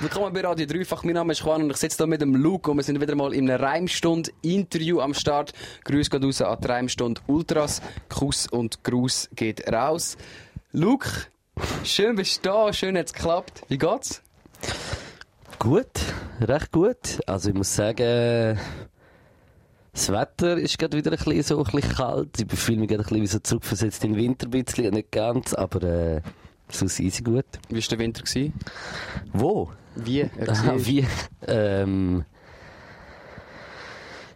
Willkommen bei Radio Dreifach. Mein Name ist Juan und ich sitze hier mit dem Luke und wir sind wieder mal in einem Reimstund-Interview am Start. Grüß geht raus an die Reimstund Ultras. Kuss und Gruß geht raus. Luke, schön bist du da, schön hat's geklappt. Wie geht's? Gut, recht gut. Also ich muss sagen, das Wetter ist gerade wieder ein bisschen so ein bisschen kalt. Ich fühle mich gerade ein bisschen wie so zurückversetzt in den Winter ein bisschen, nicht ganz, aber äh, so easy gut. Wie war der Winter? Gewesen? Wo? Wie? Wie? Ähm,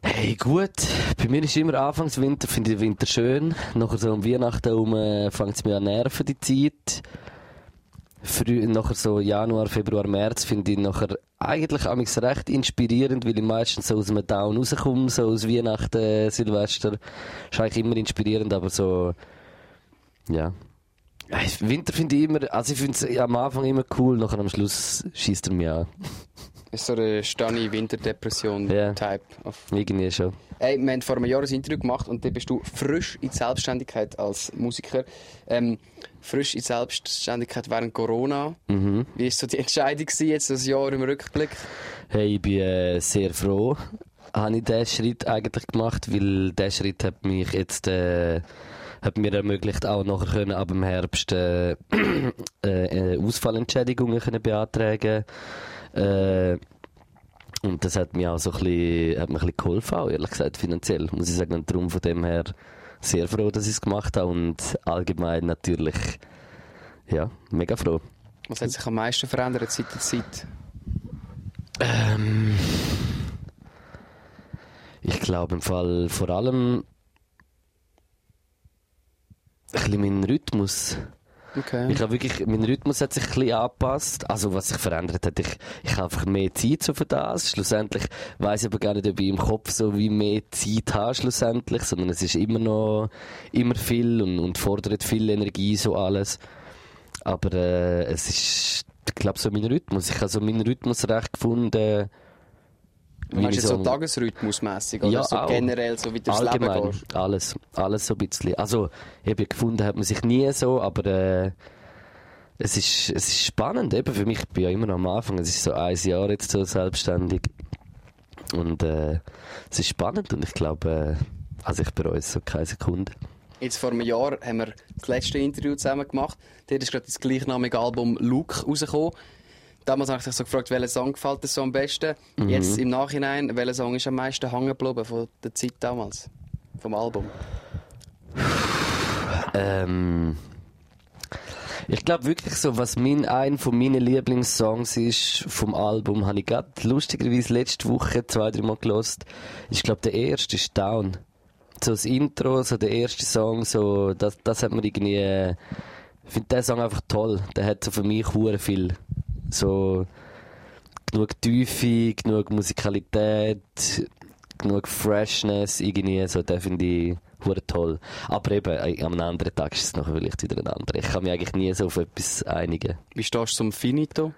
hey, gut. Bei mir ist immer Anfangswinter, finde ich den Winter schön. Nachher so um Weihnachten herum äh, fängt es mir an nerven, die Zeit. Früh, nachher so Januar, Februar, März finde ich nachher eigentlich amigs recht inspirierend, weil ich meistens so aus einem Down rauskomme, so aus Weihnachten, Silvester. Ist eigentlich immer inspirierend, aber so, ja. Winter finde ich immer, also ich finde es am Anfang immer cool, nachher am Schluss schießt er mich an. Ist so eine Stani Ja. Winterdepression-Type. of- Irgendwie schon. Hey, wir haben vor einem Jahr ein Interview gemacht und dann bist du frisch in die Selbstständigkeit als Musiker. Ähm, frisch in die Selbstständigkeit während Corona. Mhm. Wie war so die Entscheidung gewesen, jetzt das Jahr im Rückblick? Hey, ich bin äh, sehr froh, habe ich diesen Schritt eigentlich gemacht, weil der Schritt hat mich jetzt äh, hat mir ermöglicht, auch nachher können ab dem Herbst äh, äh, Ausfallentschädigungen können beantragen. Äh, und das hat mir auch so ein bisschen, hat mir ein bisschen geholfen, auch, ehrlich gesagt, finanziell, muss ich sagen. Und darum von dem her sehr froh, dass ich es gemacht habe und allgemein natürlich, ja, mega froh. Was hat sich am meisten verändert seit der Zeit? Ähm, ich glaube im Fall vor allem bisschen mein Rhythmus. Okay. Ich habe wirklich, mein Rhythmus hat sich ein bisschen angepasst. Also was sich verändert hat, ich, ich habe einfach mehr Zeit so für das. Schlussendlich weiß ich aber gar nicht, ob ich im Kopf so wie mehr Zeit habe schlussendlich, sondern es ist immer noch, immer viel und, und fordert viel Energie, so alles. Aber äh, es ist, ich glaube, so mein Rhythmus. Ich habe so meinen Rhythmus recht gefunden. Wie Meinst du jetzt so tagesrhythmusmässig oder Ja, so auch. generell, so wie du durchs Leben Allgemein, gehst? alles, alles so ein bisschen. Also, ich habe gefunden, hat man sich nie so, aber äh, es, ist, es ist spannend, eben für mich, ich bin ja immer noch am Anfang, es ist so ein Jahr jetzt so selbstständig und äh, es ist spannend und ich glaube, äh, also ich bereue es so keine Sekunde. Jetzt vor einem Jahr haben wir das letzte Interview zusammen gemacht. Dort ist gerade das gleichnamige Album Look rausgekommen. Damals habe ich dich so gefragt, welcher Song gefällt dir so am besten? Mhm. Jetzt im Nachhinein, welcher Song ist am meisten hängen geblieben von der Zeit damals? Vom Album? Ähm, ich glaube wirklich so, was mein, ein von meinen Lieblingssongs ist vom Album, habe ich gerade lustigerweise letzte Woche zwei, drei Mal gelost. Ich glaube, der erste ist Down. So das Intro, so der erste Song, so, das, das hat mir irgendwie, äh, ich finde den Song einfach toll. Der hat so für mich hure viel. So, genug Tiefe, genug Musikalität, genug Freshness, irgendwie, so, den finde ich hure toll. Aber eben, am anderen Tag ist es noch vielleicht wieder ein anderer. Ich kann mich eigentlich nie so auf etwas einigen. Wie stehst du zum Finito?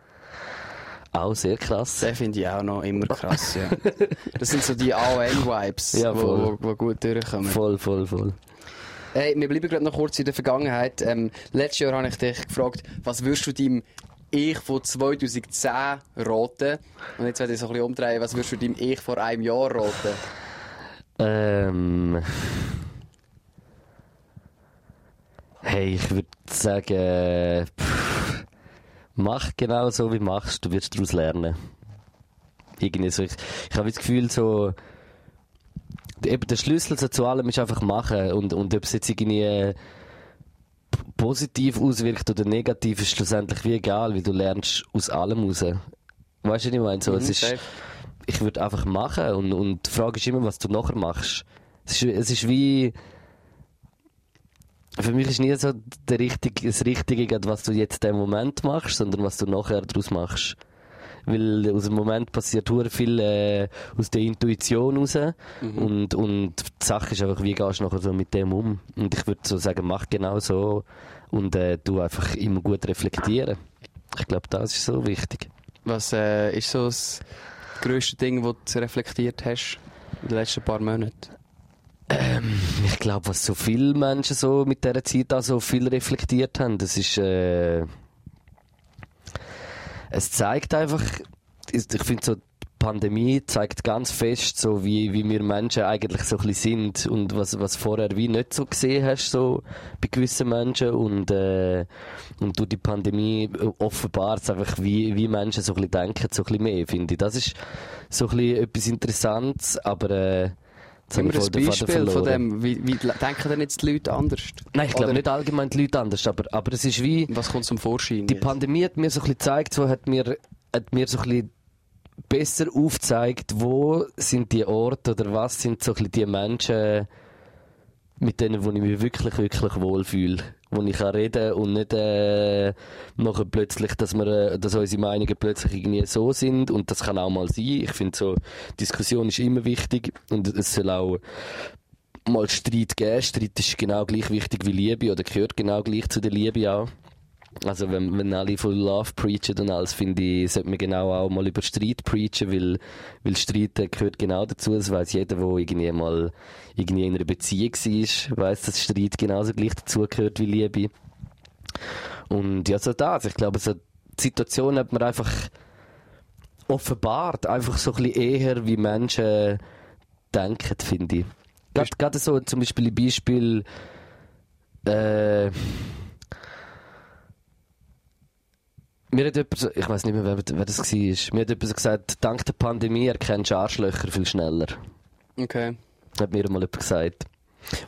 Auch sehr krass. Den finde ich auch noch immer krass, ja. Das sind so die AOL-Vibes, Ja, die wo, wo gut durchkommen. Voll, voll, voll. Hey, wir bleiben gerade noch kurz in der Vergangenheit. Ähm, letztes Jahr habe ich dich gefragt, was würdest du deinem Ich von 2010 raten? Und jetzt werde ich so ein bisschen umdrehen, was würdest du deinem Ich vor einem Jahr raten? Ähm. Hey, ich würde sagen, pff, mach genau so, wie du machst, du wirst daraus lernen. Irgendwie so, ich, ich habe das Gefühl, so, eben der Schlüssel so zu allem ist einfach machen und, und ob es jetzt irgendwie äh, positiv auswirkt oder negativ, ist schlussendlich wie egal, weil du lernst aus allem raus. Weißt du, was ich meine? So, es Mhm, ist, safe. ich würde einfach machen und, und die Frage ist immer, was du nachher machst. Es ist, es ist wie, für mich ist nie so der richtige, das Richtige, was du jetzt in dem Moment machst, sondern was du nachher daraus machst. Weil aus dem Moment passiert hure viel äh, aus der Intuition raus und, und die Sache ist einfach, wie gehst du nachher so mit dem um? Und ich würde so sagen, mach genau so und äh, du einfach immer gut reflektieren. Ich glaube, das ist so wichtig. Was äh, ist so das grösste Ding, das du reflektiert hast in den letzten paar Monaten? Ich glaube, was so viele Menschen so mit dieser Zeit auch so viel reflektiert haben, das ist, äh, es zeigt einfach, ich finde so, die Pandemie zeigt ganz fest, so wie, wie wir Menschen eigentlich so ein bisschen sind und was, was vorher wie nicht so gesehen hast, so bei gewissen Menschen und, äh, und durch die Pandemie offenbart es einfach, wie, wie Menschen so ein bisschen denken, so ein bisschen mehr, finde ich. Das ist so ein bisschen etwas Interessantes, aber, äh, Jetzt haben wir ein Beispiel von dem, wie, wie denken denn jetzt die Leute anders? Nein, ich glaube nicht allgemein die Leute anders, aber, aber es ist wie... Was kommt zum Vorschein Die jetzt? Pandemie hat mir so ein bisschen gezeigt, so hat mir, hat mir so ein bisschen besser aufgezeigt, wo sind die Orte oder was sind so ein bisschen die Menschen, mit denen wo ich mich wirklich, wirklich wohlfühle. Wo ich kann reden und nicht äh, nachher plötzlich, dass, wir, äh, dass unsere Meinungen plötzlich irgendwie so sind und das kann auch mal sein. Ich finde so, Diskussion ist immer wichtig und es soll auch mal Streit geben. Streit ist genau gleich wichtig wie Liebe oder gehört genau gleich zu der Liebe auch. Also wenn, wenn alle von Love preachen und alles, finde ich, sollte man genau auch mal über Streit preachen, weil, weil Streit gehört genau dazu. Das weiß jeder, der irgendwie mal irgendwie in einer Beziehung war, weiß, dass Streit genauso gleich dazu gehört wie Liebe. Und ja, so das. Ich glaube, so die Situation hat man einfach offenbart, einfach so ein bisschen eher, wie Menschen denken, finde ich. Gerade, gerade so zum Beispiel ein Beispiel, äh, Mir hat jemand, ich weiß nicht mehr, wer, wer das war, mir hat jemand gesagt, dank der Pandemie erkennst du Arschlöcher viel schneller. Okay. Hat mir mal jemand gesagt.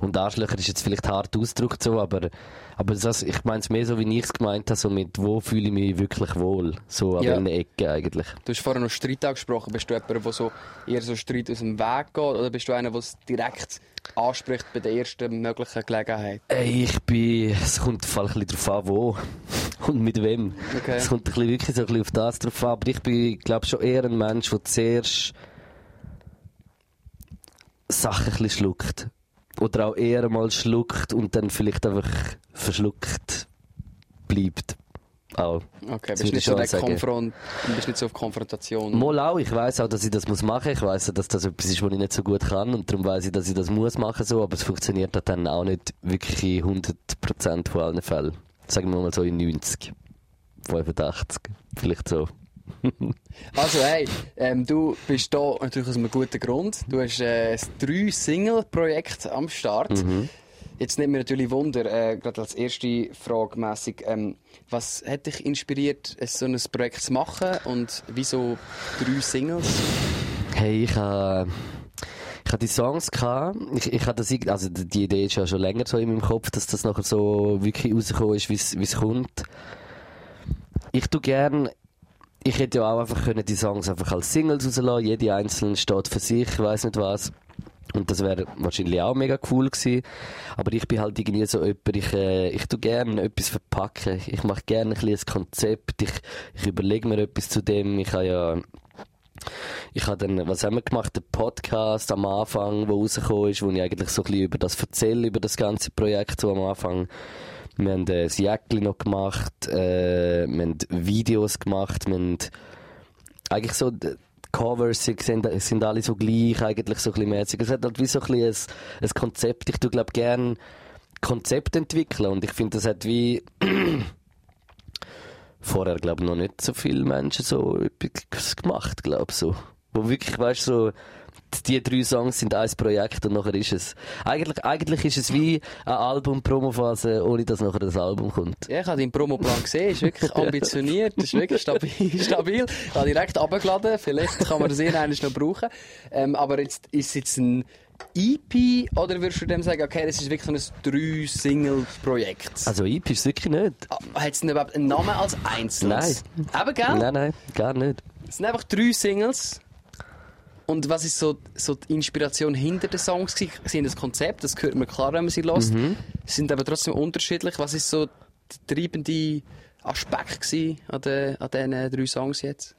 Und Arschlöcher ist jetzt vielleicht hart ausgedrückt so, aber, aber das, ich meine es mehr so, wie ich es gemeint habe, so mit wo fühle ich mich wirklich wohl. So an ja. welchen Ecken eigentlich. Du hast vorher noch Streit angesprochen. Bist du jemand, der so eher so Streit aus dem Weg geht oder bist du einer, der es direkt anspricht bei der ersten möglichen Gelegenheit? Ey, ich bin, es kommt ein bisschen darauf an, wo und mit wem. Okay. Es kommt ein bisschen, wirklich so ein bisschen auf das drauf an, aber ich bin, glaube schon eher ein Mensch, der zuerst Sachen ein bisschen schluckt oder auch eher mal schluckt und dann vielleicht einfach verschluckt bleibt. Auch. Okay, bist nicht, so Konfront bist nicht so auf Konfrontation. Mal auch, ich weiß auch, dass ich das muss machen. Ich weiß, dass das etwas ist, was ich nicht so gut kann und darum weiß ich, dass ich das muss machen so, aber es funktioniert dann auch nicht wirklich in 100% von allen Fällen. Sagen wir mal so in 90, 85, vielleicht so. also hey, ähm, du bist da natürlich aus einem guten Grund. Du hast äh, drei Single-Projekt am Start. Mhm. Jetzt nimmt mir natürlich Wunder, äh, gerade als erste Frage mässig, ähm, was hat dich inspiriert, so ein Projekt zu machen und wieso drei Singles? Hey, ich habe ich hatte die Songs gehabt. Ich, ich hatte das, also die Idee ist ja schon länger so in meinem Kopf, dass das nachher so wirklich rausgekommen ist, wie es kommt. Ich tu gern ich hätte ja auch einfach können die Songs einfach als Singles rauslassen Jede einzelne steht für sich, ich weiß nicht was. Und das wäre wahrscheinlich auch mega cool gewesen. Aber ich bin halt irgendwie so jemand, ich, äh, ich tu gerne etwas verpacken. Ich mache gerne ein ein Konzept. Ich, ich überlege mir etwas zu dem. Ich habe ja, ich habe dann, was haben wir gemacht? Den Podcast am Anfang, wo rausgekommen ist, wo ich eigentlich so ein bisschen über das erzähle, über das ganze Projekt so am Anfang. Wir haben äh, das Jäckli noch gemacht, äh, wir haben Videos gemacht, wir haben eigentlich so, Covers sind, sind alle so gleich, eigentlich so ein bisschen mäßig. Es hat halt wie so ein bisschen ein, ein Konzept. Ich tue, glaube gerne Konzept entwickeln und ich finde, das hat wie vorher, glaube ich, noch nicht so viele Menschen so etwas gemacht, glaube so. Wo wirklich, weißt so, die drei Songs sind ein Projekt und nachher ist es. Eigentlich, eigentlich ist es wie eine Album-Promophase, ohne dass nachher das Album kommt. Ja, ich habe deinen Promoplan gesehen, ist wirklich ambitioniert, ist wirklich stabil. stabil. Ich habe direkt abgeladen, vielleicht kann man das irgendwann noch brauchen. Ähm, aber jetzt, ist es jetzt ein EP oder würdest du dem sagen, okay, das ist wirklich so ein Drei-Single-Projekt? Also EP ist es wirklich nicht. Ah, hat es überhaupt einen Namen als Einzelnes? Nein. Aber gell? Nein, nein, gar nicht. Es sind einfach drei Singles. Und was ist so, so die Inspiration hinter den Songs? Sie haben das Konzept, das hört man klar, wenn man sie hört. Mhm. Sind aber trotzdem unterschiedlich. Was ist so der treibende Aspekt an, den, an diesen drei Songs jetzt?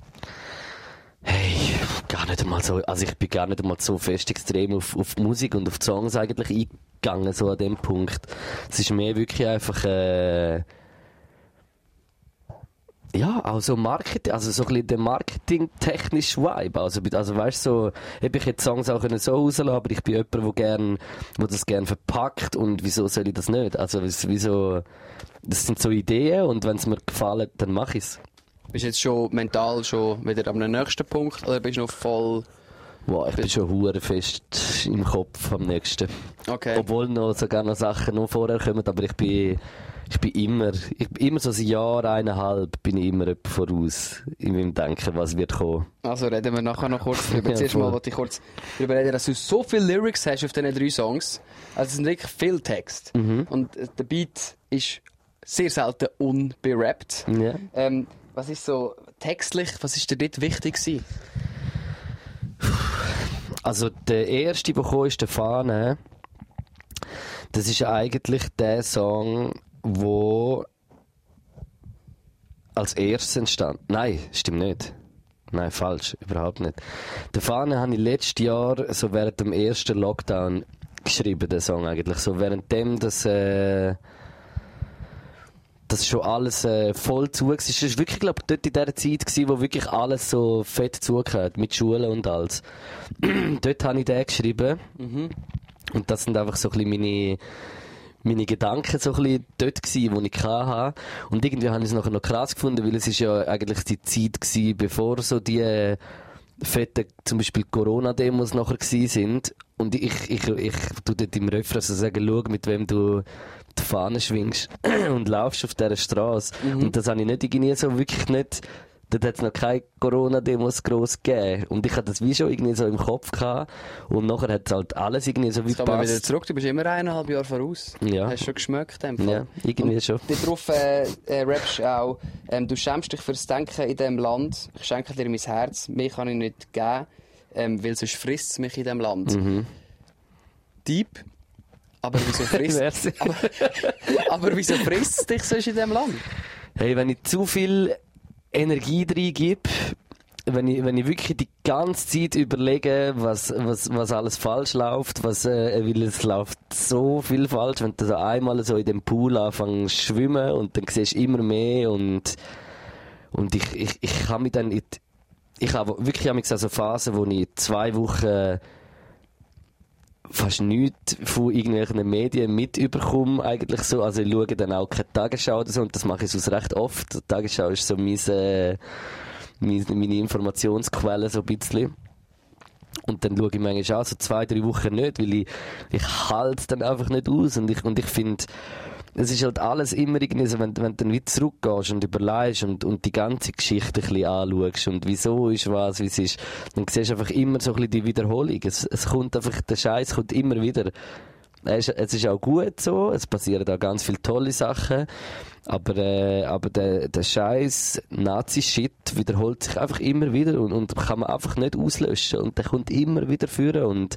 Hey, gar nicht einmal so, also ich bin gar nicht einmal so fest extrem auf, auf Musik und auf Songs eigentlich eingegangen, so an dem Punkt. Es ist mehr wirklich einfach, äh, ja, also Marketing, also so ein bisschen der marketingtechnische Vibe. Also, also weißt du, so, ich hätte Songs auch so rauslassen aber ich bin jemand, der gern, wo das gern verpackt und wieso soll ich das nicht? Also, wieso, das sind so Ideen und wenn es mir gefällt, dann mache ich es. Bist du jetzt schon mental schon wieder am nächsten Punkt oder bist du noch voll... Wow, ich bin schon hure fest im Kopf am nächsten. Okay. Obwohl noch sogar noch Sachen noch vorher kommen, aber ich bin, ich bin immer, ich bin immer so ein Jahr, eineinhalb, bin ich immer voraus in meinem Denken, was wird kommen. Also reden wir nachher noch kurz drüber. Ja, Zuerst mal wollte ich kurz darüber reden, dass du so viele Lyrics hast auf diesen drei Songs. Also es sind wirklich viel Text. Mhm. Und äh, der Beat ist sehr selten unberappt. Ja. Ähm, was ist so textlich, was ist dir dort wichtig gewesen? Also der erste, der kam, ist der Fahne. Das ist eigentlich der Song, wo als erstes entstand. Nein, stimmt nicht. Nein, falsch, überhaupt nicht. Der Fahne habe ich letztes Jahr, so während dem ersten Lockdown, geschrieben, den Song eigentlich. So währenddem das, äh, das schon alles äh, voll zu. Es war wirklich, glaube ich, dort in dieser Zeit, gewesen, wo wirklich alles so fett zugehört, mit Schulen und alles. dort habe ich den geschrieben. Und das sind einfach so ein bisschen meine, meine Gedanken so ein bisschen dort gewesen, die ich hatte. Und irgendwie habe ich es nachher noch krass gefunden, weil es ist ja eigentlich die Zeit gewesen, bevor so die äh, fetten, zum Beispiel Corona-Demos nachher gewesen sind. Und ich, ich, ich tu dort im Refrain so sagen, schau, mit wem du die Fahne schwingst und laufst auf dieser Straße. Und das habe ich nicht irgendwie so wirklich nicht, dort hat es noch keine Corona-Demos gross gegeben. Und ich hatte das wie schon irgendwie so im Kopf gehabt. Und nachher hat es halt alles irgendwie so wie Jetzt kommen wir wieder zurück, du bist immer eineinhalb Jahre voraus. Ja. Hast schon geschmeckt dem Fall. Ja, irgendwie schon. Darauf äh, äh, rappst du auch, ähm, du schämst dich fürs Denken in diesem Land. Ich schenke dir mein Herz, mehr kann ich nicht geben, ähm, weil sonst frisst es mich in diesem Land. Mhm. Deep. Aber wieso frisst aber, aber wieso frisst es dich sonst in diesem Land? Hey, wenn ich zu viel Energie reingebe, wenn ich, wenn ich wirklich die ganze Zeit überlege, was, was, was alles falsch läuft, was, äh, weil es läuft so viel falsch, wenn du so einmal so in dem Pool anfängst zu schwimmen und dann siehst du immer mehr und, und ich, ich, ich kann mich dann, ich, ich habe wirklich so Phasen, wo ich zwei Wochen fast nichts von irgendwelchen Medien mitbekomme, eigentlich so. Also ich schaue dann auch keine Tagesschau oder so, und das mache ich sonst recht oft. Die Tagesschau ist so mein, äh, meine, meine Informationsquelle so ein bisschen. Und dann schaue ich manchmal auch so zwei, drei Wochen nicht, weil ich, ich halte es dann einfach nicht aus. Und ich, und ich finde, es ist halt alles immer irgendwie so, wenn, wenn du dann wieder zurückgehst und überlegst und, und die ganze Geschichte ein bisschen anschaust und wieso ist was, wie es ist, dann siehst du einfach immer so ein bisschen die Wiederholung. Es, es kommt einfach, der Scheiß kommt immer wieder. Es ist, auch gut so, es passieren da ganz viele tolle Sachen, aber, äh, aber der, der Scheiß Nazi-Shit wiederholt sich einfach immer wieder und, und kann man einfach nicht auslöschen. Und der kommt immer wieder führen und,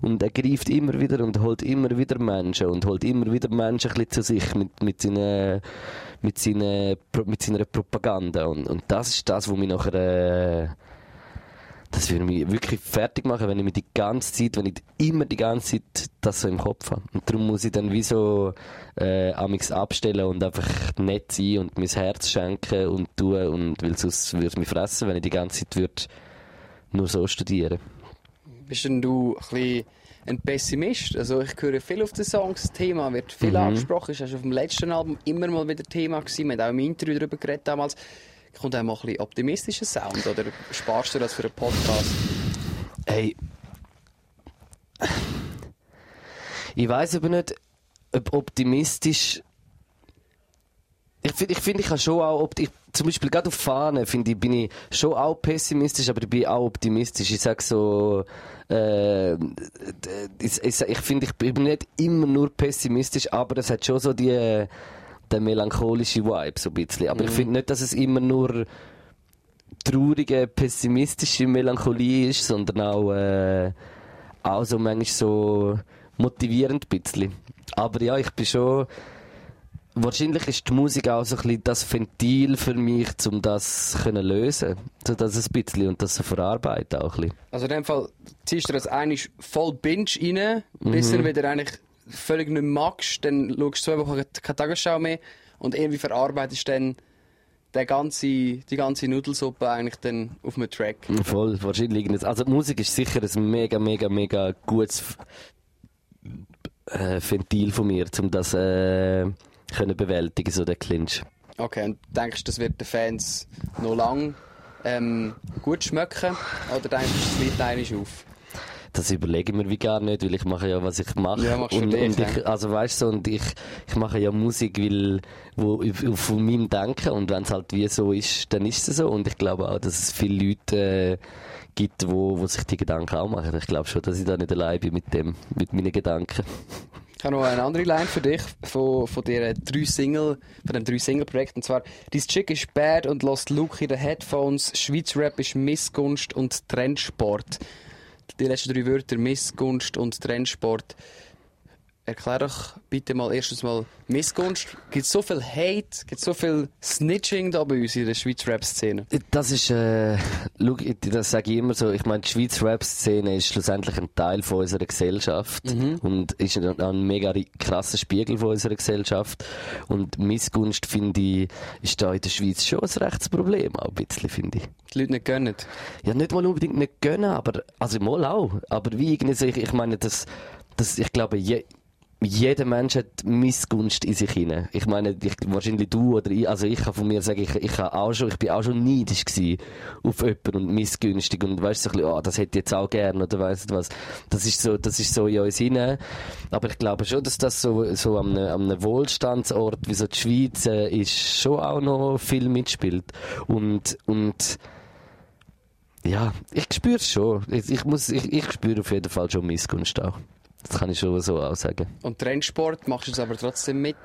und er greift immer wieder und holt immer wieder Menschen und holt immer wieder Menschen ein bisschen zu sich mit, mit seinen, mit seinen, mit seiner Propaganda. Und, und das ist das, was mich nachher, äh, das würde mich wirklich fertig machen, wenn ich mir die ganze Zeit, wenn ich immer die ganze Zeit das so im Kopf habe. Und darum muss ich dann wie so äh, amix abstellen und einfach nett sein und mein Herz schenken und tun und weil sonst würde es mich fressen, wenn ich die ganze Zeit würde nur so studieren. Bist denn du ein bisschen ein Pessimist? Also ich höre viel auf den Songs, das Thema wird viel Mhm. angesprochen. Es ist auf dem letzten Album immer mal wieder Thema gewesen. Wir haben auch im Interview darüber geredet damals. Kommt auch mal ein bisschen optimistischer Sound oder sparst du das für einen Podcast? Hey. Ich weiß aber nicht, ob optimistisch. Ich finde, ich, find, ich kann schon auch, opt- ich, zum Beispiel gerade auf Fahnen, finde ich, bin ich schon auch pessimistisch, aber ich bin auch optimistisch. Ich sag so, äh, ich, ich, ich finde, ich bin nicht immer nur pessimistisch, aber es hat schon so die, der melancholische Vibe, so ein bisschen. Aber ich finde nicht, dass es immer nur traurige, pessimistische Melancholie ist, sondern auch, äh, auch so manchmal so motivierend ein bisschen. Aber ja, ich bin schon, wahrscheinlich ist die Musik auch so ein bisschen das Ventil für mich, um das zu lösen. So das ein bisschen und das zu verarbeiten auch ein bisschen. Also in dem Fall ziehst du das eigentlich voll Binge rein, bis du dann wieder eigentlich völlig nicht mehr magst, dann schaust du zwei Wochen keine Tagesschau mehr und irgendwie verarbeitest dann die ganze, die ganze Nudelsuppe eigentlich dann auf einem Track. Voll, wahrscheinlich. Also die Musik ist sicher ein mega, mega, mega gutes äh, Ventil von mir, um das äh, können bewältigen, so der Clinch. Okay, und denkst du, das wird den Fans noch lang ähm, gut schmecken? Oder denkst du, es liegt einmal auf? Das überlege ich mir wie gar nicht, weil ich mache ja, was ich mache. Ja, machst du und, dich, und ich, also weißt du, und ich, ich mache ja Musik, weil, wo, von meinem Denken und wenn es halt wie so ist, dann ist es so. Und ich glaube auch, dass es viele Leute äh, gibt, wo, wo sich die Gedanken auch machen. Ich glaube schon, dass ich da nicht allein bin mit dem, mit meinen Gedanken. Ich habe noch eine andere Line für dich von, von, der drei Single, von dem drei Single-Projekt. Und zwar, «This chick is bad und lost look in the headphones. Schweiz Rap ist Missgunst und Trendsport.» Die letzten drei Wörter, Missgunst und Trendsport. Erklär doch bitte mal erstens mal Missgunst. Gibt so viel Hate, gibt so viel Snitching da bei uns in der Schweiz Rap-Szene? Das ist, äh, schau, das sage ich immer so, ich meine, die Schweizer Rap-Szene ist schlussendlich ein Teil von unserer Gesellschaft und ist ein, ein mega krasser Spiegel von unserer Gesellschaft. Und Missgunst, finde ich, ist da in der Schweiz schon ein Rechtsproblem, auch ein bisschen, finde ich. Die Leute nicht gönnen. Ja, nicht mal unbedingt nicht gönnen, aber, also mal auch. Aber wie irgendwie ich, ich meine, das, das, ich glaube, je, jeder Mensch hat Missgunst in sich hinein. Ich meine, ich, wahrscheinlich du oder ich, also ich kann von mir sagen, ich, ich, auch schon, ich bin auch schon neidisch gewesen auf jemanden und missgünstig und weißt so ein bisschen, oh, das hätte ich jetzt auch gern oder weißt du was. Das ist so, das ist so in uns hinein. Aber ich glaube schon, dass das so, so am einem, einem Wohlstandsort wie so die Schweiz äh, ist, schon auch noch viel mitspielt. Und, und, ja, ich spüre es schon. Ich, ich, muss, ich, ich spüre auf jeden Fall schon Missgunst auch. Das kann ich schon so auch sagen. Und Trendsport machst du es aber trotzdem mit.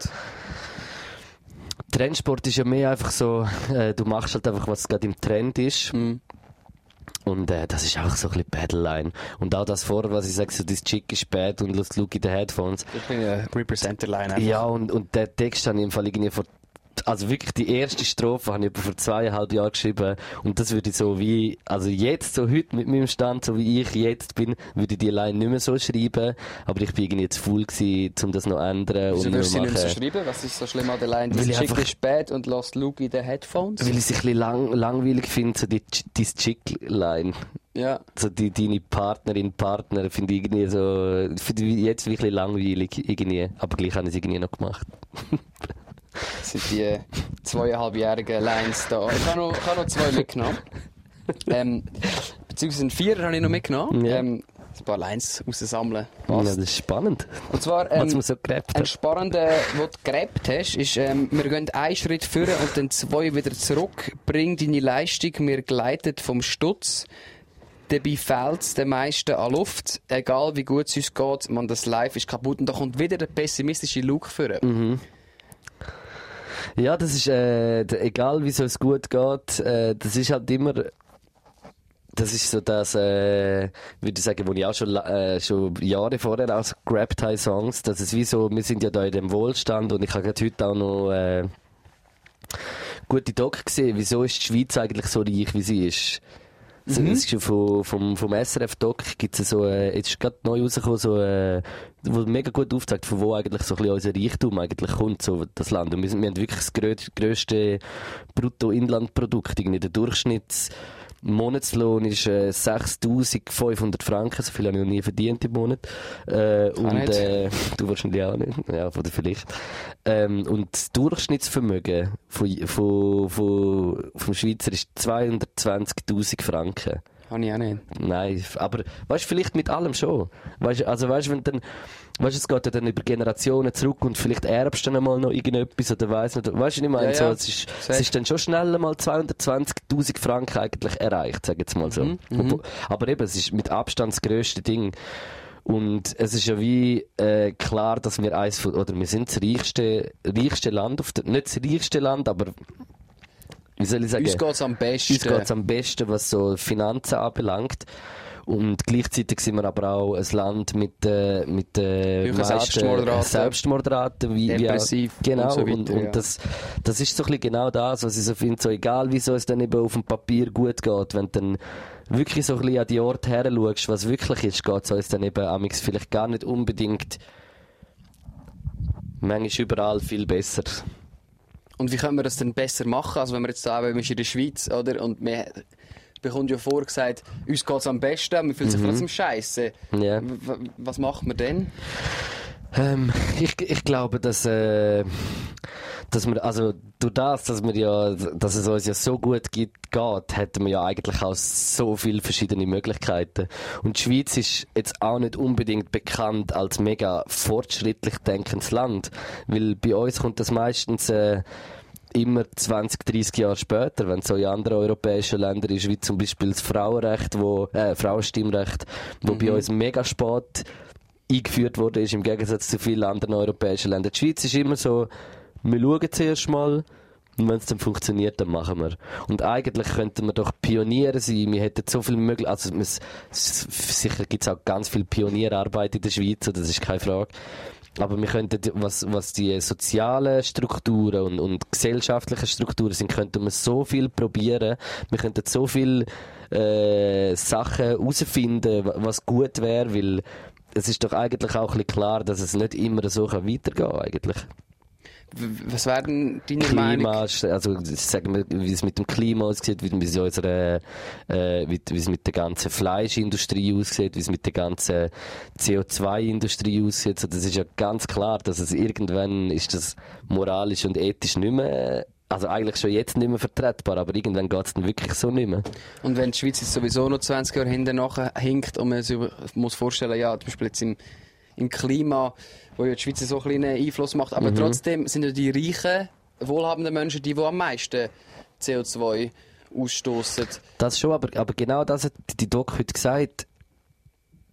Trendsport ist ja mehr einfach so, äh, du machst halt einfach, was gerade im Trend ist. Mhm. Und äh, das ist einfach so ein bisschen Battleline. Und auch das vorher, was ich sage, so das Chick ist bad und Look in the Headphones. Ich bin ein Representer-Line. Ja, und, und der Text habe ich im Fall irgendwie vor, also wirklich die erste Strophe habe ich vor zweieinhalb Jahren geschrieben und das würde ich so wie, also jetzt, so heute mit meinem Stand, so wie ich jetzt bin, würde ich die Line nicht mehr so schreiben, aber ich bin irgendwie jetzt full gewesen, um das noch zu ändern Wieso würdest du sie nicht mehr so schreiben? Was ist so schlimm an der Line? Das Chick ist bad und lost look in the headphones? Weil ich es ein bisschen lang, langweilig finde, so die, die Chick-Line. Ja. So die, deine Partnerin, Partner, finde ich irgendwie so, finde ich jetzt wirklich langweilig irgendwie. Aber gleich habe ich es irgendwie noch gemacht. Das sind die zweieinhalbjährigen Lines da. Ich habe noch, ich habe noch zwei mitgenommen. ähm, beziehungsweise einen Vierer habe ich noch mitgenommen. Ja. Ähm, ein paar Lines raussammeln. Ja, das ist spannend. Und zwar, ähm, so ein spannender, was du gegrabt hast, ist, ähm, wir gehen einen Schritt vor und dann zwei wieder zurück. Bring deine Leistung, mir gleitet vom Stutz. Dabei fehlt es den meisten an Luft. Egal wie gut es uns geht, man, das Live ist kaputt. Und da kommt wieder der pessimistische Look vor. Mhm. Ja, das ist, äh, egal wie es gut geht, äh, das ist halt immer, das ist so das, äh, würde ich sagen, wo ich auch schon, äh, schon Jahre vorher auch gerappt habe, Songs, dass es wie so, wir sind ja da in dem Wohlstand und ich habe gerade heute auch noch, äh, gute Doc gesehen, wieso ist die Schweiz eigentlich so reich, wie sie ist. So, Mhm. Ist vom, vom, vom SRF-Doc gibt es so, äh, jetzt ist gerade neu rausgekommen, so, äh, wo mega gut aufzeigt, von wo eigentlich so ein bisschen unser Reichtum eigentlich kommt, so das Land. Und wir, sind, wir haben wirklich das grö grösste Bruttoinlandprodukt, irgendwie der Durchschnitts Monatslohn ist äh, 6500 Franken, so viel habe ich noch nie verdient im Monat. Äh, und äh, du wahrscheinlich auch nicht, ja, oder vielleicht. Ähm, und das Durchschnittsvermögen von, von, von, vom Schweizer ist 220.000 Franken. Habe ich auch nicht. Nein, aber weißt du, vielleicht mit allem schon. Weißt, also weißt, wenn dann, weißt, es geht ja dann über Generationen zurück und vielleicht erbst du dann mal noch irgendetwas oder weiss nicht. Weißt du, was ich meine? Ja, so, ja. es, ist, es ist dann schon schnell mal 220.000 Franken eigentlich erreicht, sag ich jetzt mal so. Mhm, Obwohl- Aber eben, es ist mit Abstand das grösste Ding. Und es ist ja wie äh, klar, dass wir eins von, oder wir sind das reichste, reichste Land auf der, nicht das reichste Land, aber wie soll ich sagen? Uns geht es am besten. Uns geht am besten, was so Finanzen anbelangt. Und gleichzeitig sind wir aber auch ein Land mit, äh, mit äh, Selbstmordraten. Selbstmordraten. Wie, Depressiv wie auch, genau. und so weiter, und, und ja. das, das ist so ein bisschen genau das, was ich so finde. So egal, wieso es dann eben auf dem Papier gut geht, wenn du dann wirklich so ein bisschen an die Orte her schaust, was wirklich ist, geht es uns dann eben amix vielleicht gar nicht unbedingt manchmal überall viel besser. Und wie können wir das denn besser machen? Also wenn wir jetzt da eben in der Schweiz, oder? Und wir bekommt ja vorgesagt, uns geht es am besten, wir fühlen sich trotzdem scheiße. W- Was macht man denn? Ähm, ich, ich glaube, dass, äh, dass wir, also durch das, dass wir ja, dass es uns ja so gut gibt, geht, hätten wir ja eigentlich auch so viele verschiedene Möglichkeiten. Und die Schweiz ist jetzt auch nicht unbedingt bekannt als mega fortschrittlich denkendes Land, weil bei uns kommt das meistens äh, immer 20, 30 Jahre später, wenn es so in anderen europäischen Ländern ist, wie zum Beispiel das Frauenrecht, wo, äh, Frauenstimmrecht, wo bei uns mega spät eingeführt wurde, ist im Gegensatz zu vielen anderen europäischen Ländern. Die Schweiz ist immer so, wir schauen zuerst mal, und wenn es dann funktioniert, dann machen wir. Und eigentlich könnten wir doch Pioniere sein. Wir hätten so viel möglich, also sicher gibt es auch ganz viel Pionierarbeit in der Schweiz, das ist keine Frage. Aber wir könnten, was, was die sozialen Strukturen und, und gesellschaftlichen Strukturen sind, könnten wir so viel probieren. Wir könnten so viel äh, Sachen herausfinden, was gut wäre, weil es ist doch eigentlich auch ein bisschen klar, dass es nicht immer so weitergehen kann, eigentlich. Was werden deine Klima, Meinung? also sagen wir, wie es mit dem Klima aussieht, wie es, unserer, äh, wie, wie es mit der ganzen Fleischindustrie aussieht, wie es mit der ganzen CO2-Industrie aussieht. So, das ist ja ganz klar, dass es irgendwann ist das moralisch und ethisch nicht mehr also eigentlich schon jetzt nicht mehr vertretbar, aber irgendwann geht es dann wirklich so nicht mehr. Und wenn die Schweiz jetzt sowieso noch 20 Jahre hinten hinkt und man sich muss vorstellen, ja, zum Beispiel jetzt im, im Klima, wo ja die Schweiz so einen kleinen Einfluss macht, aber mhm. trotzdem sind ja die reichen, wohlhabenden Menschen die, die am meisten CO2 ausstoßen. Das schon, aber, aber genau das hat die Doc heute gesagt.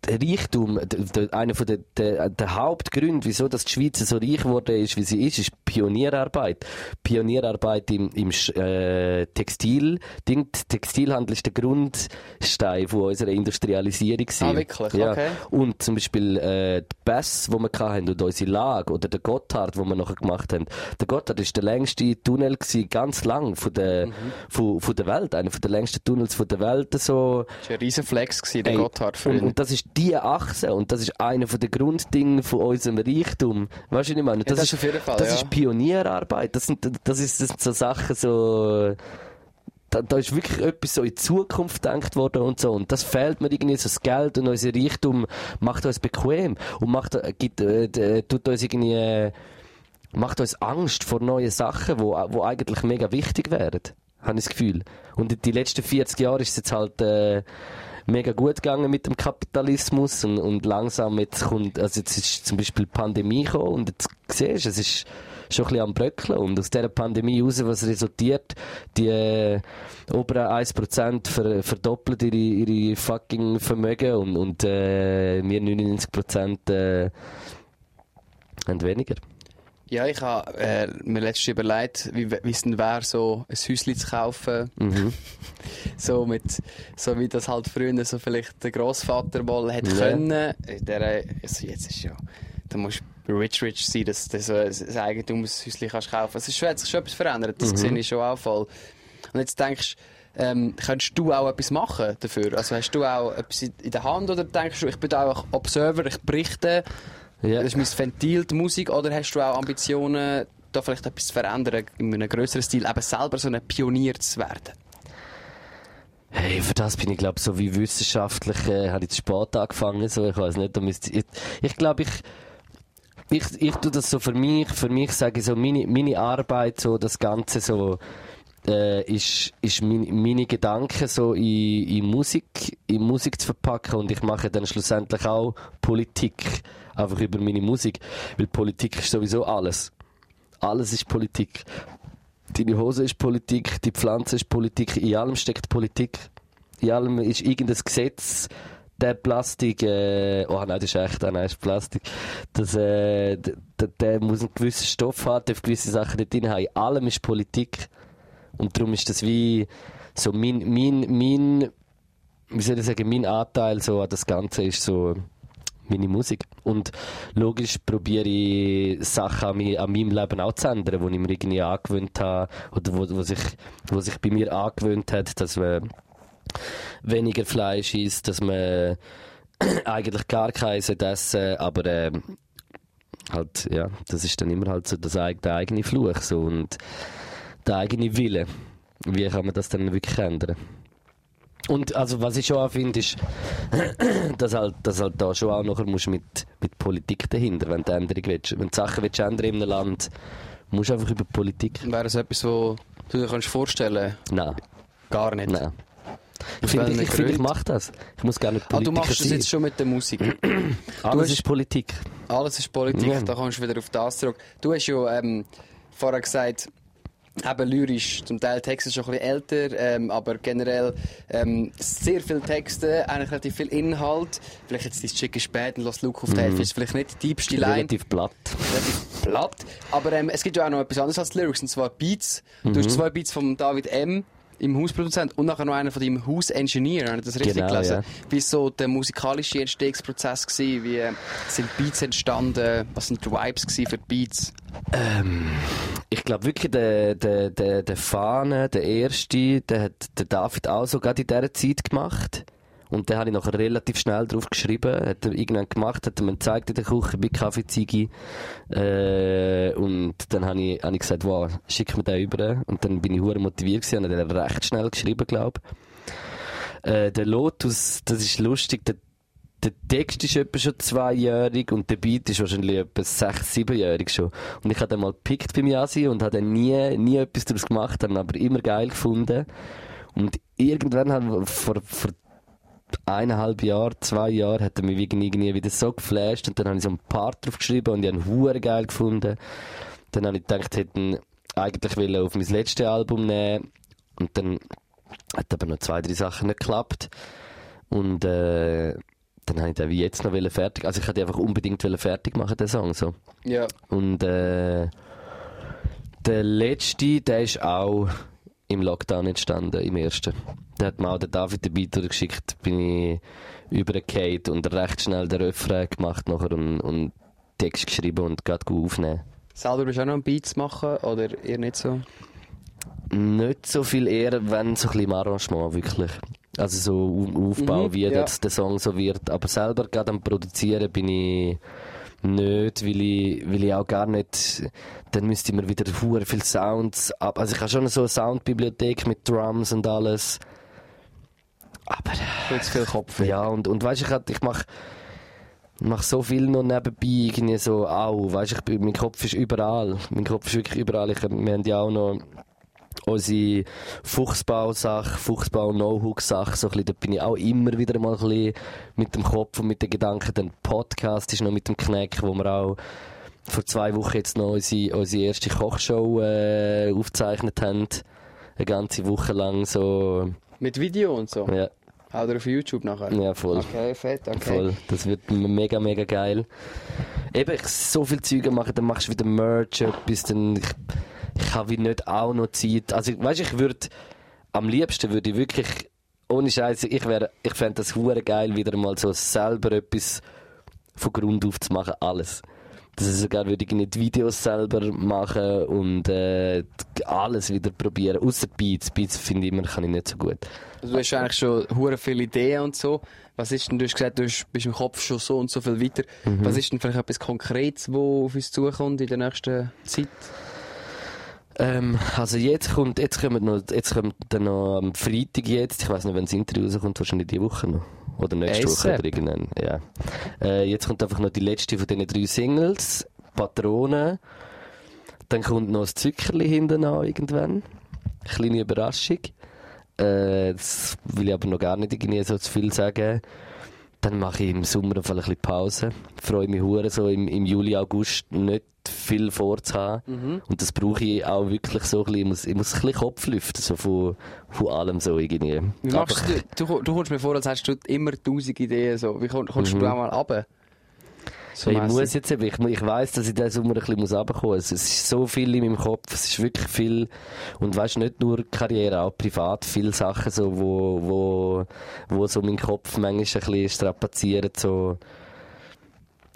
Reichtum, einer von der, der, der Hauptgründe, wieso dass die Schweiz so reich geworden ist, wie sie ist, ist Pionierarbeit. Pionierarbeit im, im äh, Textil. Ding, Textilhandel ist der Grundstein von unserer Industrialisierung. Ah, wirklich? Ja. Okay. Und zum Beispiel äh, die Bass, die wir hatten, und unsere Lage, oder der Gotthard, den wir nachher gemacht haben. Der Gotthard ist der längste Tunnel gewesen, ganz lang von der, mhm. von, von der Welt. Einer der längsten Tunnels von der Welt. So. Das war ein riesen Flex, gewesen, der Ey, Gotthard. Und, und das ist die Achse und das ist einer der Grunddinge von unserem Reichtum. Weißt du, was ich meine? Das, ja, das ist, auf jeden Fall, das ja. ist Pionierarbeit. Das sind, das ist, das sind so Sachen so, da, da ist wirklich etwas so in die Zukunft gedacht worden und so. Und das fehlt mir irgendwie, so das Geld und unser Reichtum macht uns bequem und macht, äh, gibt, äh, tut uns irgendwie, äh, macht uns Angst vor neuen Sachen, wo, wo eigentlich mega wichtig wären. Habe ich das Gefühl. Und die letzten 40 Jahre ist es jetzt halt, äh, mega gut gegangen mit dem Kapitalismus und, und langsam jetzt kommt, also jetzt ist zum Beispiel die Pandemie gekommen und jetzt siehst du, es ist schon ein bisschen am Bröckeln und aus dieser Pandemie raus, was resultiert, die äh, oberen 1% ver, verdoppeln ihre, ihre fucking Vermögen und, und äh, wir 99% äh, haben weniger. Ja, ich habe äh, mir letztens überlegt, wie, es denn wäre, so ein Häuschen zu kaufen. Mhm. so mit, so wie das halt früher so vielleicht der Großvater mal hätte ja. können. Der, also jetzt ist ja, da musst rich rich sein, dass du so ein Eigentumshäuschen kannst kaufen. Es ist schon, hat sich schon etwas verändert, das mhm. sehe ich schon auch voll. Und jetzt denkst du, ähm, könntest du auch etwas machen dafür? Also hast du auch etwas in der Hand oder denkst du, ich bin auch Observer, ich berichte ja. Das ist mein Ventil, die Musik, oder hast du auch Ambitionen, da vielleicht etwas zu verändern, in einem größeren Stil, eben selber so ein Pionier zu werden? Hey, für das bin ich glaube so wie wissenschaftlich, äh, habe ich zu spät angefangen, so, ich weiß nicht, da müsste, ich, ich glaube, ich, ich, ich tue das so für mich, für mich sage ich so, meine, meine Arbeit, so das Ganze so, äh, ist, ist mein, meine Gedanken so in, in Musik, in Musik zu verpacken und ich mache dann schlussendlich auch Politik einfach über meine Musik. Weil Politik ist sowieso alles. Alles ist Politik. Deine Hose ist Politik, die Pflanze ist Politik, in allem steckt Politik. In allem ist irgendein Gesetz, der Plastik, äh, oh nein, das ist echt, oh nein, das ist Plastik. Das, äh, der, der muss einen gewissen Stoff haben, darf gewisse Sachen nicht drin haben. In allem ist Politik. Und darum ist das wie, so mein, mein, mein, wie soll ich sagen, mein Anteil so an das Ganze ist so, meine Musik. Und logisch probiere ich Sachen an, mich, an meinem Leben auch zu ändern, die ich mir irgendwie angewöhnt habe, oder wo, wo, sich, wo sich bei mir angewöhnt hat, dass man weniger Fleisch isst, dass man eigentlich gar keins essen, aber äh, halt, ja, das ist dann immer halt so das, der eigene Fluch so, und der eigene Wille. Wie kann man das dann wirklich ändern? Und also, was ich schon auch finde, ist, dass halt, dass halt da schon auch nachher musst mit, mit Politik dahinter, wenn du Änderung willst. Wenn du Sachen willst ändern in einem Land, musst du einfach über Politik. Wäre das etwas, wo du dir kannst vorstellen Nein, Gar nicht. nein. Ich finde, ich, ich, finde, ich mache das. Ich muss gar nicht Ah, du Politiker machst das sein. jetzt schon mit der Musik. Alles ist Politik. Alles ist Politik, Ja. da kommst du wieder auf das zurück. Du hast ja ähm, vorher gesagt, eben lyrisch, zum Teil Texte schon ein bisschen älter, ähm, aber generell ähm, sehr viele Texte, eigentlich relativ viel Inhalt. Vielleicht jetzt dein Chicken spät und lass Luke auf die Hälfte, ist vielleicht nicht die tiefste Line, Relativ platt. relativ platt. Aber ähm, es gibt ja auch noch etwas anderes als Lyrics, und zwar Beats. Du Mhm. hast zwei Beats von David M., im Hausproduzent und nachher noch einer von deinem Hausengineer, habe ich das richtig Genau, gelesen? ja. Wie so der musikalische Entstehungsprozess gewesen? Wie äh, sind Beats entstanden? Was sind die Vibes gewesen für die Beats? Ich glaube wirklich, der, der, der, der Fahne, der erste, der hat der David auch so gerade in dieser Zeit gemacht. Und den habe ich nachher relativ schnell drauf geschrieben. Hat er irgendwann gemacht, hat er mir gezeigt in der Küche bei Kaffeeziege. Äh, und dann habe ich, habe ich gesagt, wow, schick mir den über. Und dann bin ich hure motiviert gewesen und habe den recht schnell geschrieben, glaube ich. Äh, der Lotus, das ist lustig, der, der Text ist etwa schon zweijährig und der Beat ist wahrscheinlich etwa sechs, siebenjährig schon. Und ich habe den mal gepickt bei mir und habe dann nie, nie etwas daraus gemacht, habe aber immer geil gefunden. Und irgendwann haben vor, vor eineinhalb Jahren, zwei Jahren, hat er mich irgendwie wieder so geflasht und dann habe ich so einen Part drauf geschrieben und ich habe ihn hure geil gefunden. Dann habe ich gedacht, ich hätte ihn eigentlich wollen auf mein letztes Album nehmen und dann hat aber noch zwei, drei Sachen nicht geklappt. Und äh, dann habe ich den wie jetzt noch fertig. Also ich hätte einfach unbedingt fertig machen den Song so. Ja. Und äh, der letzte, der ist auch im Lockdown entstanden, im ersten. Der hat mir auch der David den Beat geschickt, bin ich übergefallen und recht schnell den Refrain gemacht nachher und, und Text geschrieben und gerade gut aufnehmen. Selber bist du auch noch Beats machen oder eher nicht so? Nicht so viel eher, wenn so ein bisschen Arrangement, wirklich. Also so Au- Aufbau, Mhm, wie ja. der Song so wird. Aber selber gerade am Produzieren bin ich nicht, weil ich, weil ich auch gar nicht, dann müsste ich mir wieder hure viel Sounds ab, also ich habe schon so eine Soundbibliothek mit Drums und alles. Aber, Viel zu viel Kopf. ja, und, und weißt ich, hab- ich mach, mach so viel noch nebenbei, irgendwie so, au, weißt ich, mein Kopf ist überall. Mein Kopf ist wirklich überall. Ich, wir haben ja auch noch unsere Fuchsbau-Sache, Fuchsbau-No-Hook-Sache, so ein bisschen, da bin ich auch immer wieder mal ein bisschen mit dem Kopf und mit den Gedanken. Der Podcast ist noch mit dem Kneck, wo wir auch vor zwei Wochen jetzt noch unsere, unsere erste Kochshow äh, aufgezeichnet haben. Eine ganze Woche lang so, Mit Video und so? ja, Oder auf YouTube nachher? ja voll. Okay, fett, okay. Voll. Das wird mega, mega geil. Eben, ich so viel Züge machen, dann machst du wieder Merch, etwas, dann, ich, ich habe wie nicht auch noch Zeit. Also, weißt ich würde, am liebsten würde ich wirklich, ohne Scheiße, ich wäre, ich fände das hure geil, wieder mal so selber etwas von Grund auf zu machen, alles. Das ist sogar würde ich nicht Videos selber machen und äh, alles wieder probieren. Außer Beats. Beats finde ich immer, kann ich nicht so gut. Also du hast eigentlich schon hure viele Ideen und so. Was ist denn, du hast gesagt, du bist im Kopf schon so und so viel weiter. Mhm. Was ist denn vielleicht etwas Konkretes, wo auf uns zukommt in der nächsten Zeit? Ähm, also jetzt kommt, jetzt kommt noch, jetzt kommt dann noch am Freitag jetzt, ich weiß nicht, wenn das Interview rauskommt, wahrscheinlich die Woche noch. Oder nächste Woche ASAP. oder irgendwann, ja. Äh, jetzt kommt einfach noch die letzte von diesen drei Singles, Patronen. Dann kommt noch ein Zückerli hinten an irgendwann. Kleine Überraschung. Äh, das will ich aber noch gar nicht irgendwie so zu viel sagen. Dann mache ich im Sommer auf ein bisschen Pause. Freue mich hure so im, im Juli, August nicht viel vorzuhaben. Und das brauche ich auch wirklich so ein bisschen, ich muss, ich muss ein bisschen Kopf lüften, so von, von allem so irgendwie. Wie machst du, du, du kommst mir vor, als hättest du immer tausend Ideen. So. Wie komm- kommst du auch mal runter? So ich muss jetzt eben, ich, ich weiss, dass ich diesen Sommer ein bisschen muss runterkommen muss. Es ist so viel in meinem Kopf, es ist wirklich viel. Und weißt nicht nur Karriere, auch privat, viele Sachen, so, wo, wo, wo so mein Kopf manchmal ein bisschen strapaziert, so.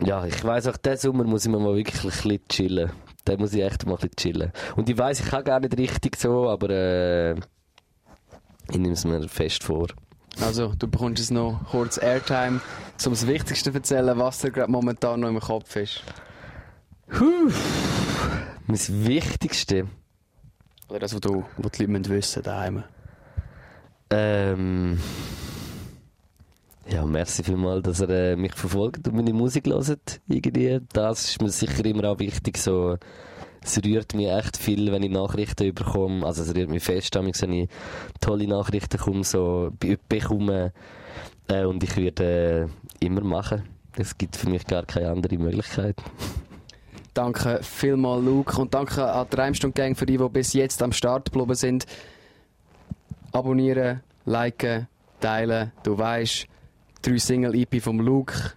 Ja, ich weiss auch, diesen Sommer muss ich mir mal wirklich ein bisschen chillen. Da muss ich echt mal ein bisschen chillen. Und ich weiss, ich kann gar nicht richtig so, aber, äh, ich nehme es mir fest vor. Also, du bekommst jetzt noch kurz Airtime, um das Wichtigste zu erzählen, was dir gerade momentan noch im Kopf ist. Mein Wichtigste, Oder das, was, du, was die Leute wissen daheim. Ähm. Ja, merci vielmals, dass ihr äh, mich verfolgt und meine Musik hört. Irgendwie. Das ist mir sicher immer auch wichtig. So, es rührt mich echt viel, wenn ich Nachrichten bekomme. Also es rührt mich fest, wenn ich tolle Nachrichten komme, so, bekomme. Äh, und ich werde äh, immer machen. Es gibt für mich gar keine andere Möglichkeit. Danke vielmals, Luke. Und danke an die Reimstund Gang für die, die bis jetzt am Start geblieben sind. Abonnieren, liken, teilen. Du weißt, drei Single-EP vom Luke,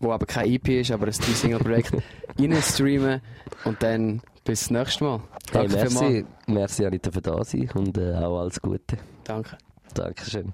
wo aber kein EP ist, aber ein drei-Single-Projekt, streamen und dann bis zum nächsten Mal. Danke hey, merci, vielmals. merci Anita für da sein und äh, auch alles Gute. Danke. Dankeschön.